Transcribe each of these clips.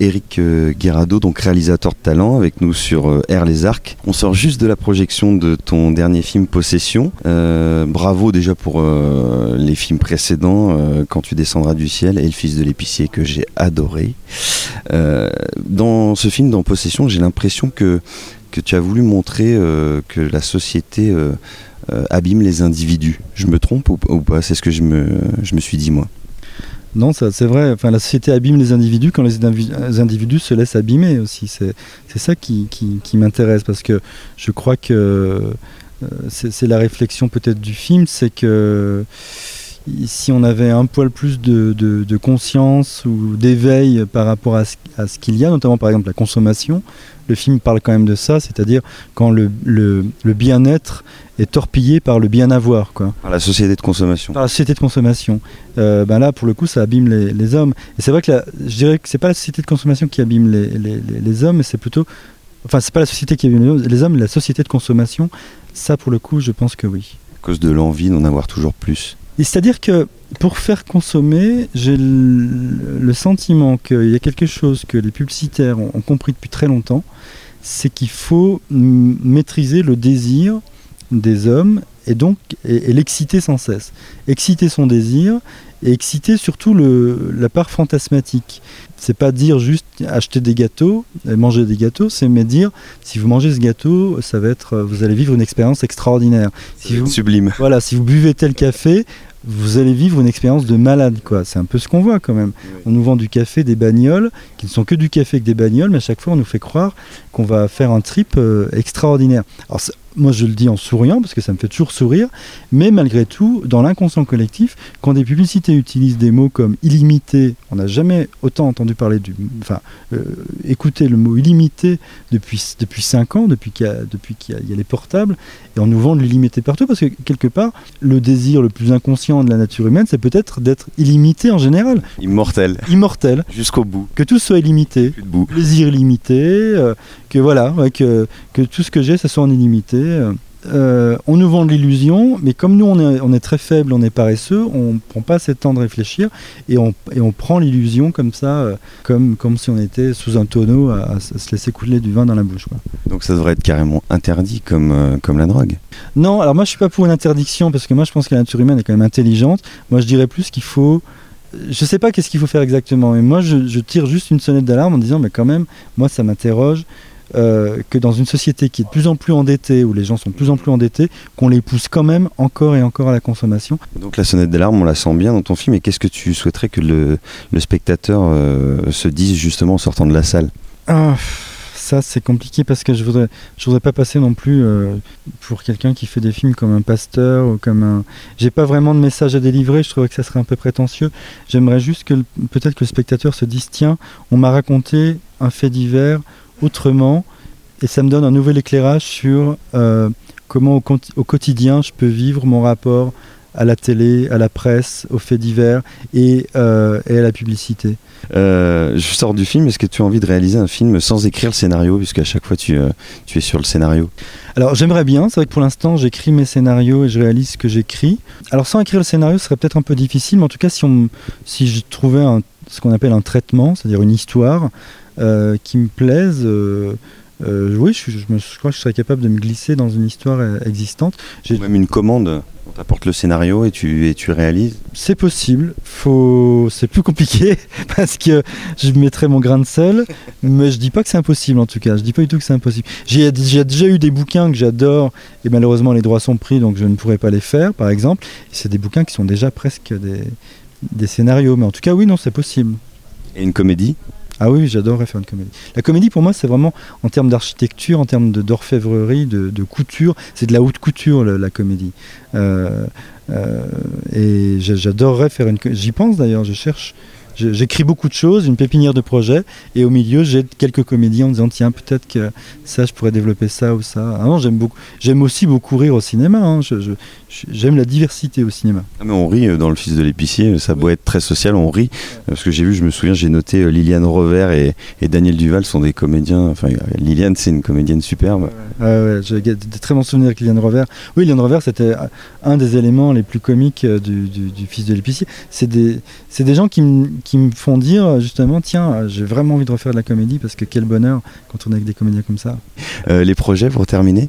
Eric euh, Guerrado, donc réalisateur de talent, avec nous sur euh, Air les Arcs. On sort juste de la projection de ton dernier film Possession. Euh, bravo déjà pour les films précédents, Quand tu descendras du ciel et Le fils de l'épicier que j'ai adoré. dans ce film, dans Possession, j'ai l'impression que, tu as voulu montrer que la société abîme les individus. Je me trompe ou, pas? C'est ce que je me suis dit moi. Non, c'est vrai. Enfin, la société abîme les individus quand les, individus se laissent abîmer aussi. C'est ça qui, m'intéresse parce que je crois que euh, c'est la réflexion peut-être du film, c'est que si on avait un poil plus de, conscience ou d'éveil par rapport à ce, qu'il y a, notamment par exemple la consommation, le film parle quand même de ça, c'est-à-dire quand le, bien-être est torpillé par le bien-avoir. Par la société de consommation. Par la société de consommation. Euh, ben là, pour le coup, ça abîme les, hommes. Et c'est vrai que je dirais que c'est pas la société de consommation qui abîme les, hommes, mais c'est plutôt... Enfin, c'est pas la société qui abîme les hommes, mais la société de consommation. Ça, pour le coup, je pense que oui. À cause de l'envie d'en avoir toujours plus. C'est-à-dire que pour faire consommer, j'ai le, sentiment qu'il y a quelque chose que les publicitaires ont, compris depuis très longtemps, c'est qu'il faut maîtriser le désir des hommes et donc et, l'exciter sans cesse. Exciter son désir et exciter surtout le, la part fantasmatique. C'est pas dire juste acheter des gâteaux, et manger des gâteaux, c'est mais dire si vous mangez ce gâteau, ça va être, vous allez vivre une expérience extraordinaire. Si vous, sublime. Voilà, si vous buvez tel café, vous allez vivre une expérience de malade, quoi. C'est un peu ce qu'on voit quand même. On nous vend du café, des bagnoles, qui ne sont que du café avec des bagnoles, mais à chaque fois on nous fait croire qu'on va faire un trip euh, extraordinaire. Alors moi je le dis en souriant parce que ça me fait toujours sourire, mais malgré tout, dans l'inconscient collectif, quand des publicités utilisent des mots comme illimité, on n'a jamais autant entendu parler du, enfin, euh, écouter le mot illimité depuis depuis cinq ans, depuis qu'il y, a, depuis qu'il y, a les portables, et on nous vend l'illimité partout parce que quelque part, le désir le plus inconscient de la nature humaine, c'est peut-être d'être illimité en général. Immortel. Immortel. Jusqu'au bout. Que tout soit illimité. Plus de bout. Plaisir illimité. Euh, que voilà, que, que tout ce que j'ai, ça soit en illimité. Euh, on nous vend de l'illusion, mais comme nous on est, on est, très faible, on est paresseux, on prend pas assez de temps de réfléchir et on, et on prend l'illusion comme ça, euh, comme, comme si on était sous un tonneau à, se laisser couler du vin dans la bouche. Donc ça devrait être carrément interdit comme, euh, comme la drogue Non, alors moi je suis pas pour une interdiction parce que moi je pense que la nature humaine est quand même intelligente. Moi je dirais plus qu'il faut je sais pas qu'est-ce qu'il faut faire exactement, mais moi je, je tire juste une sonnette d'alarme en disant mais quand même, moi ça m'interroge. Euh, que dans une société qui est de plus en plus endettée, où les gens sont de plus en plus endettés, qu'on les pousse quand même encore et encore à la consommation. Donc la sonnette d'alarme, on la sent bien dans ton film, et qu'est-ce que tu souhaiterais que le, spectateur euh, se dise justement en sortant de la salle? Ah, ça c'est compliqué parce que je voudrais je voudrais pas passer non plus euh, pour quelqu'un qui fait des films comme un pasteur ou comme un j'ai pas vraiment de message à délivrer je trouvais que ça serait un peu prétentieux j'aimerais juste que peut-être que le spectateur se dise tiens on m'a raconté un fait divers autrement et ça me donne un nouvel éclairage sur euh, comment au, quotidien je peux vivre mon rapport à la télé, à la presse, aux faits divers et, euh, à la publicité. Euh, je sors du film, est-ce que tu as envie de réaliser un film sans écrire le scénario, puisqu'à chaque fois tu, tu es sur le scénario? Alors j'aimerais bien, c'est vrai que pour l'instant j'écris mes scénarios et je réalise ce que j'écris. Alors sans écrire le scénario ce serait peut-être un peu difficile, mais en tout cas si, on, si je trouvais ce qu'on appelle un traitement, c'est-à-dire une histoire, euh, qui me plaisent. Euh, euh, oui, je, je, crois que je serais capable de me glisser dans une histoire existante. J'ai même une commande. On t'apporte le scénario et tu, et tu réalises C'est possible. Faut... C'est plus compliqué parce que je mettrai mon grain de sel. mais je dis pas que c'est impossible en tout cas. Je dis pas du tout que c'est impossible. J'ai déjà eu des bouquins que j'adore et malheureusement les droits sont pris donc je ne pourrais pas les faire par exemple. C'est des bouquins qui sont déjà presque des, des scénarios. Mais en tout cas, oui, non, c'est possible. Et une comédie? Ah oui, j'adorerais faire une comédie. La comédie, pour moi, c'est vraiment en termes d'architecture, en termes d'orfèvrerie, de, couture. C'est de la haute couture, la, comédie. Euh, euh, et j'adorerais faire une. J'y pense d'ailleurs. Je cherche J'écris beaucoup de choses, une pépinière de projets, et au milieu, j'ai quelques comédies en disant tiens, peut-être que ça, je pourrais développer ça ou ça. Ah non, j'aime beaucoup. J'aime aussi beaucoup rire au cinéma. Hein. j'aime la diversité au cinéma. Ah mais on rit euh, dans le Fils de l'épicier. Ça doit être très social, on rit parce que j'ai vu, je me souviens, j'ai noté euh, Liliane Rover et, Daniel Duval sont des comédiens. Enfin, Liliane, c'est une comédienne superbe. Ouais, j'ai des très bons souvenirs avec Liliane Rover. Oui, Liliane Rover, c'était un des éléments les plus comiques euh, du, Fils de l'épicier. C'est des, des gens qui qui me font dire justement tiens, j'ai vraiment envie de refaire de la comédie parce que quel bonheur quand on est avec des comédiens comme ça. Euh, les projets pour terminer?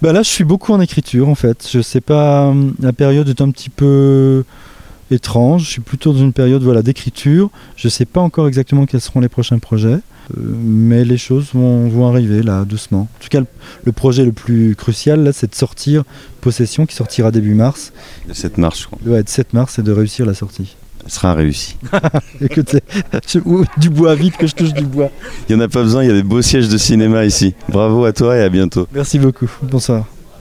Bah Là, je suis beaucoup en écriture en fait. Je sais pas, la période est un petit peu étrange. Je suis plutôt dans une période voilà, d'écriture. Je ne sais pas encore exactement quels seront les prochains projets, euh, mais les choses vont, vont, arriver là, doucement. En tout cas, le, le projet le plus crucial, là, c'est de sortir Possession, qui sortira début mars. Le 7 mars, je crois. Ouais, de 7 mars, et de réussir la sortie. Sera réussie. Écoutez, du bois, vite que je touche du bois. Il n'y en a pas besoin, il y a des beaux sièges de cinéma ici. Bravo à toi et à bientôt. Merci beaucoup. Bonsoir.